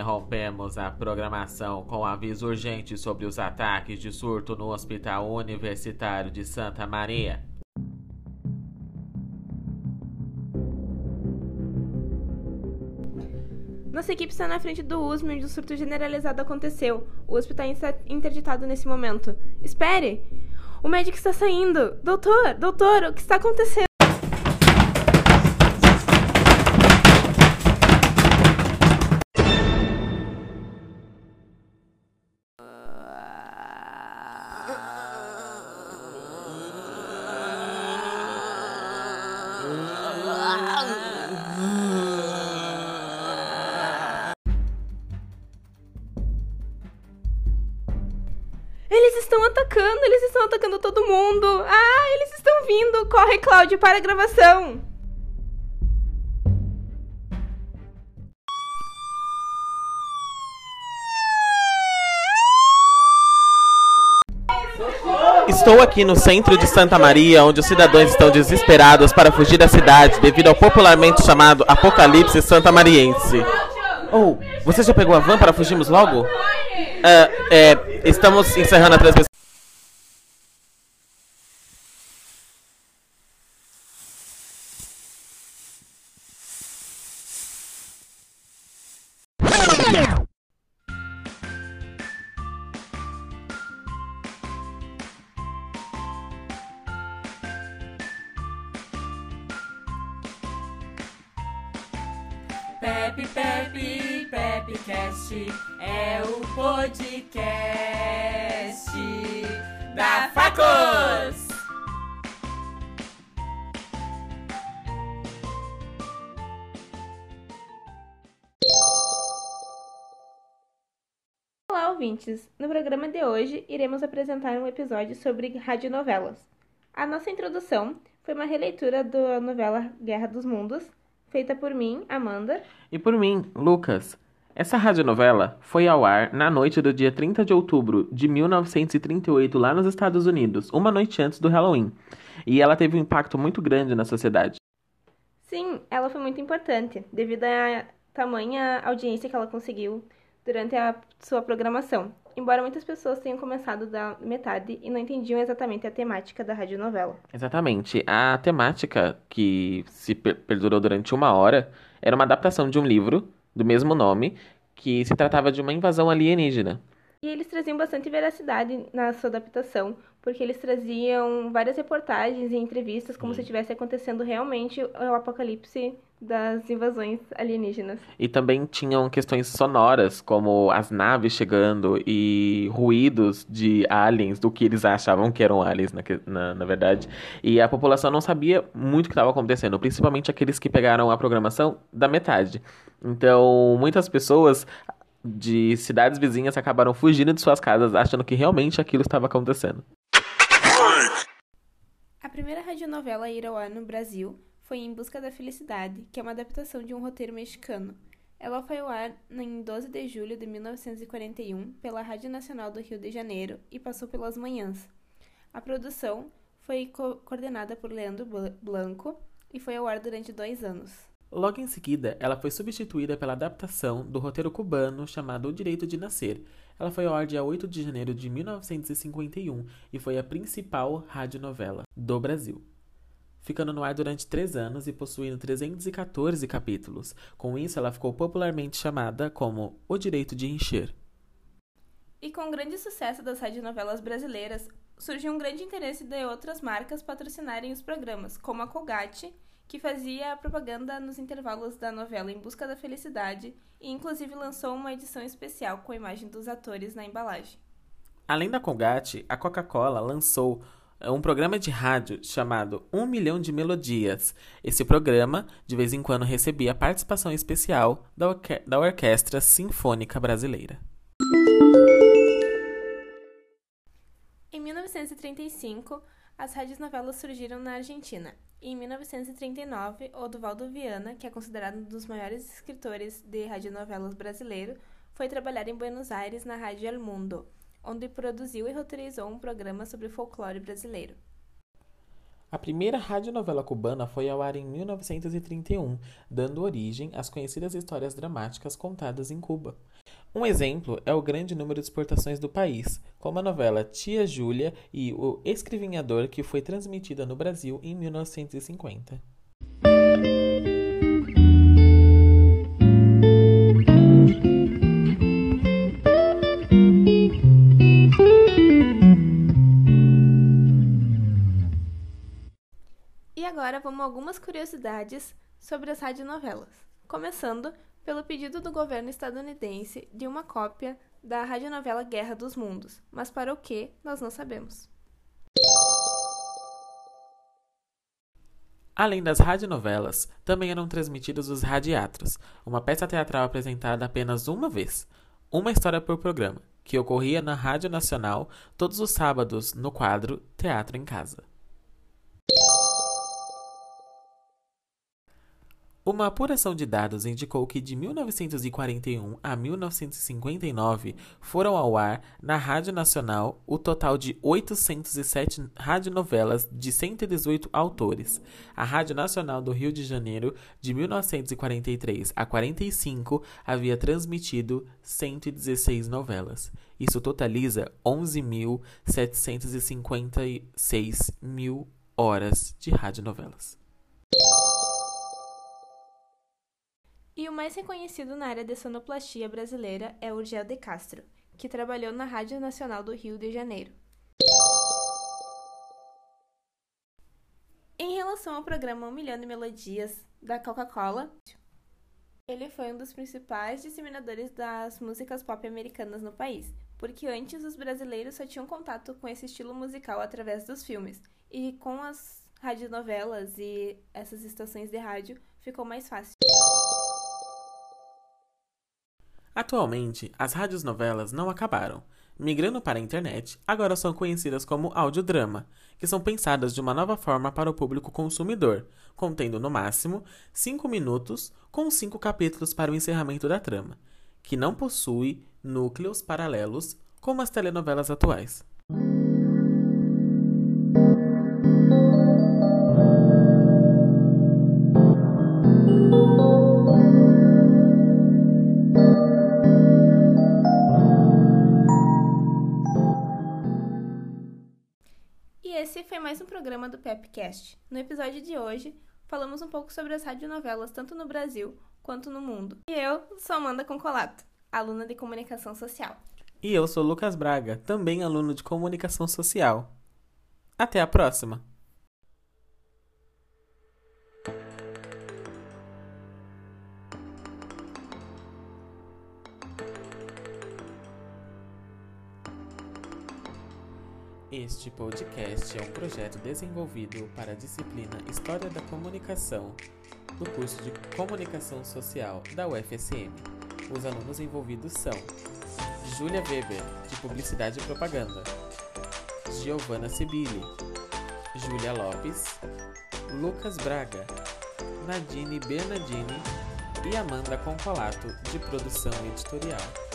interrompemos a programação com aviso urgente sobre os ataques de surto no Hospital Universitário de Santa Maria. Nossa equipe está na frente do USM, onde o surto generalizado aconteceu. O hospital está interditado nesse momento. Espere! O médico está saindo! Doutor, doutor, o que está acontecendo? Estão atacando, eles estão atacando todo mundo. Ah, eles estão vindo. Corre, Cláudio, para a gravação. Estou aqui no centro de Santa Maria, onde os cidadãos estão desesperados para fugir da cidade devido ao popularmente chamado Apocalipse Santa Mariense. Oh, você já pegou a van para fugirmos logo? Ah, é, estamos encerrando a transmissão. Pepe, Pepe, Pepcast é o podcast da Facos. Olá, ouvintes! No programa de hoje, iremos apresentar um episódio sobre radionovelas. A nossa introdução foi uma releitura da novela Guerra dos Mundos, feita por mim, Amanda. E por mim, Lucas. Essa radionovela foi ao ar na noite do dia 30 de outubro de 1938 lá nos Estados Unidos, uma noite antes do Halloween. E ela teve um impacto muito grande na sociedade. Sim, ela foi muito importante, devido à tamanha audiência que ela conseguiu durante a sua programação. Embora muitas pessoas tenham começado da metade e não entendiam exatamente a temática da radionovela. Exatamente. A temática que se per- perdurou durante uma hora era uma adaptação de um livro do mesmo nome, que se tratava de uma invasão alienígena. E eles traziam bastante veracidade na sua adaptação, porque eles traziam várias reportagens e entrevistas como se estivesse acontecendo realmente o apocalipse das invasões alienígenas. E também tinham questões sonoras, como as naves chegando e ruídos de aliens, do que eles achavam que eram aliens, na, na, na verdade. E a população não sabia muito o que estava acontecendo, principalmente aqueles que pegaram a programação da metade. Então, muitas pessoas de cidades vizinhas acabaram fugindo de suas casas, achando que realmente aquilo estava acontecendo. A primeira radionovela a ir ao ar no Brasil foi Em Busca da Felicidade, que é uma adaptação de um roteiro mexicano. Ela foi ao ar em 12 de julho de 1941 pela Rádio Nacional do Rio de Janeiro e passou pelas manhãs. A produção foi co- coordenada por Leandro Bla- Blanco e foi ao ar durante dois anos. Logo em seguida, ela foi substituída pela adaptação do roteiro cubano chamado O Direito de Nascer. Ela foi ao ar dia 8 de janeiro de 1951 e foi a principal radionovela do Brasil. Ficando no ar durante três anos e possuindo 314 capítulos. Com isso, ela ficou popularmente chamada como O Direito de Encher. E com o grande sucesso das radionovelas brasileiras, surgiu um grande interesse de outras marcas patrocinarem os programas, como a Colgate, que fazia a propaganda nos intervalos da novela Em Busca da Felicidade e inclusive lançou uma edição especial com a imagem dos atores na embalagem. Além da Colgate, a Coca-Cola lançou eh, um programa de rádio chamado Um Milhão de Melodias. Esse programa, de vez em quando, recebia participação especial da, orque- da Orquestra Sinfônica Brasileira. Em 1935, as radionovelas surgiram na Argentina. Em 1939, Oduvaldo Viana, que é considerado um dos maiores escritores de radionovelas brasileiro, foi trabalhar em Buenos Aires na Rádio El Mundo, onde produziu e roteirizou um programa sobre folclore brasileiro. A primeira radionovela cubana foi ao ar em 1931, dando origem às conhecidas histórias dramáticas contadas em Cuba. Um exemplo é o grande número de exportações do país, como a novela Tia Júlia e O Escrivinhador, que foi transmitida no Brasil em 1950. E agora vamos a algumas curiosidades sobre as radionovelas. Começando pelo pedido do governo estadunidense de uma cópia da radionovela Guerra dos Mundos, mas para o que nós não sabemos. Além das radionovelas, também eram transmitidos os radiatros, uma peça teatral apresentada apenas uma vez, uma história por programa, que ocorria na Rádio Nacional todos os sábados no quadro Teatro em Casa. Uma apuração de dados indicou que de 1941 a 1959 foram ao ar na Rádio Nacional o total de 807 radionovelas de 118 autores. A Rádio Nacional do Rio de Janeiro, de 1943 a 45, havia transmitido 116 novelas. Isso totaliza 11.756 mil horas de radionovelas. E o mais reconhecido na área de sonoplastia brasileira é Urgel de Castro, que trabalhou na Rádio Nacional do Rio de Janeiro. Em relação ao programa Um Milhão de Melodias da Coca-Cola, ele foi um dos principais disseminadores das músicas pop americanas no país, porque antes os brasileiros só tinham contato com esse estilo musical através dos filmes, e com as radionovelas e essas estações de rádio ficou mais fácil. Atualmente, as radionovelas não acabaram. Migrando para a internet, agora são conhecidas como audiodrama, que são pensadas de uma nova forma para o público consumidor, contendo no máximo 5 minutos com 5 capítulos para o encerramento da trama, que não possui núcleos paralelos como as telenovelas atuais. Mais um programa do Pepcast. No episódio de hoje, falamos um pouco sobre as radionovelas tanto no Brasil quanto no mundo. E eu sou Amanda Concolato, aluna de Comunicação Social. E eu sou Lucas Braga, também aluno de Comunicação Social. Até a próxima! Este podcast é um projeto desenvolvido para a disciplina História da Comunicação do curso de Comunicação Social da UFSM. Os alunos envolvidos são Júlia Weber, de Publicidade e Propaganda, Giovana Sibili, Júlia Lopes, Lucas Braga, Nadine Bernardini e Amanda Concolato, de Produção Editorial.